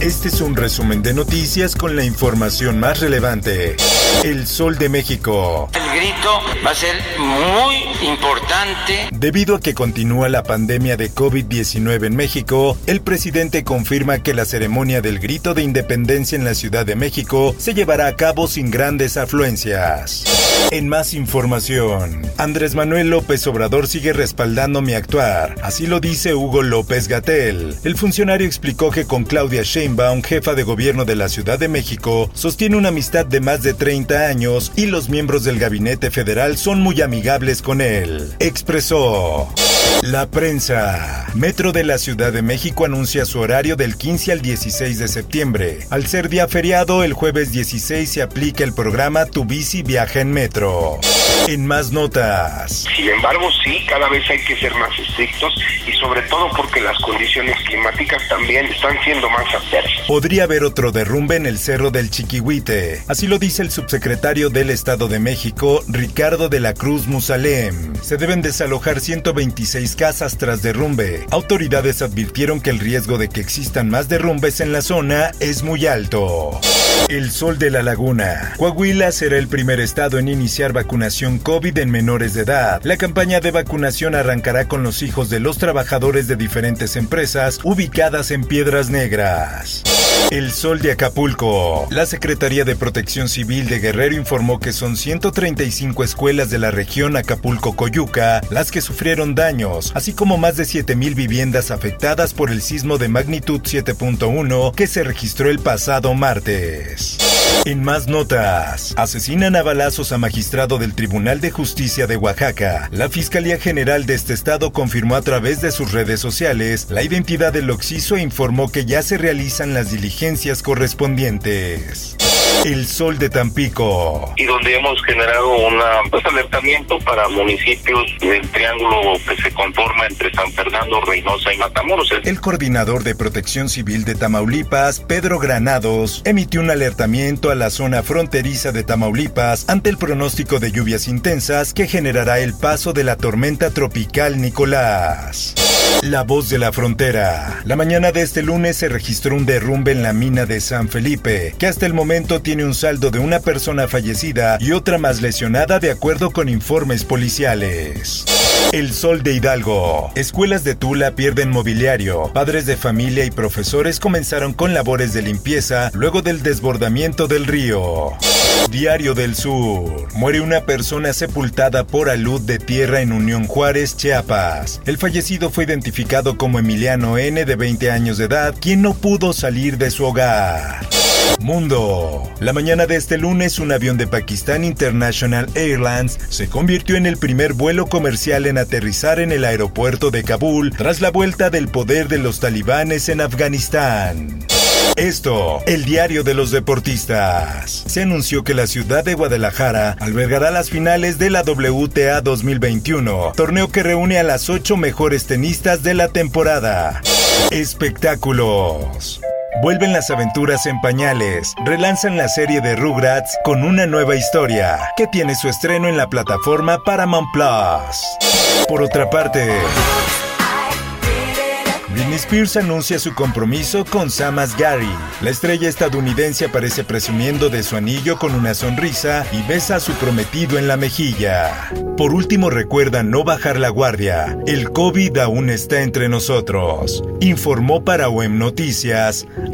Este es un resumen de noticias con la información más relevante. El Sol de México. El grito va a ser muy importante. Debido a que continúa la pandemia de COVID-19 en México, el presidente confirma que la ceremonia del grito de independencia en la Ciudad de México se llevará a cabo sin grandes afluencias. En más información, Andrés Manuel López Obrador sigue respaldando mi actuar, así lo dice Hugo López Gatel. El funcionario explicó que con Claudia Sheinbaum, jefa de gobierno de la Ciudad de México, sostiene una amistad de más de 30 años y los miembros del gabinete federal son muy amigables con él. Expresó. La prensa. Metro de la Ciudad de México anuncia su horario del 15 al 16 de septiembre. Al ser día feriado, el jueves 16 se aplica el programa Tu bici viaja en metro. En más notas. Sin embargo, sí, cada vez hay que ser más estrictos y sobre todo porque las condiciones climáticas también están siendo más adversas. Podría haber otro derrumbe en el Cerro del Chiquihuite. Así lo dice el subsecretario del Estado de México, Ricardo de la Cruz Musalem. Se deben desalojar 126 casas tras derrumbe. Autoridades advirtieron que el riesgo de que existan más derrumbes en la zona es muy alto. El Sol de la Laguna. Coahuila será el primer estado en iniciar vacunación COVID en menores de edad. La campaña de vacunación arrancará con los hijos de los trabajadores de diferentes empresas ubicadas en Piedras Negras. El Sol de Acapulco. La Secretaría de Protección Civil de Guerrero informó que son 135 escuelas de la región Acapulco-Coyuca las que sufrieron daños, así como más de 7.000 viviendas afectadas por el sismo de magnitud 7.1 que se registró el pasado martes. En más notas, asesinan a balazos a magistrado del Tribunal de Justicia de Oaxaca. La Fiscalía General de este estado confirmó a través de sus redes sociales la identidad del occiso e informó que ya se realizan las diligencias correspondientes. El Sol de Tampico. y donde hemos generado un pues, alertamiento para municipios del triángulo que se conforma entre San Fernando, Reynosa y Matamoros. El coordinador de Protección Civil de Tamaulipas, Pedro Granados, emitió un alertamiento a la zona fronteriza de Tamaulipas ante el pronóstico de lluvias intensas que generará el paso de la tormenta tropical Nicolás. La voz de la frontera. La mañana de este lunes se registró un derrumbe en la mina de San Felipe, que hasta el momento tiene un saldo de una persona fallecida y otra más lesionada de acuerdo con informes policiales. El Sol de Hidalgo. Escuelas de Tula pierden mobiliario. Padres de familia y profesores comenzaron con labores de limpieza luego del desbordamiento del río. Diario del Sur. Muere una persona sepultada por alud de tierra en Unión Juárez, Chiapas. El fallecido fue identificado como Emiliano N. de 20 años de edad, quien no pudo salir de su hogar. Mundo. La mañana de este lunes, un avión de Pakistan International Airlines se convirtió en el primer vuelo comercial en aterrizar en el aeropuerto de Kabul tras la vuelta del poder de los talibanes en Afganistán. Esto, el diario de los deportistas. Se anunció que la ciudad de Guadalajara albergará las finales de la WTA 2021, torneo que reúne a las ocho mejores tenistas de la temporada. Espectáculos. Vuelven las aventuras en pañales, relanzan la serie de Rugrats con una nueva historia, que tiene su estreno en la plataforma Paramount Plus. Por otra parte, Britney Spears anuncia su compromiso con Sam Asghari. La estrella estadounidense aparece presumiendo de su anillo con una sonrisa y besa a su prometido en la mejilla. Por último, recuerda no bajar la guardia. El COVID aún está entre nosotros. Informó para OEM Noticias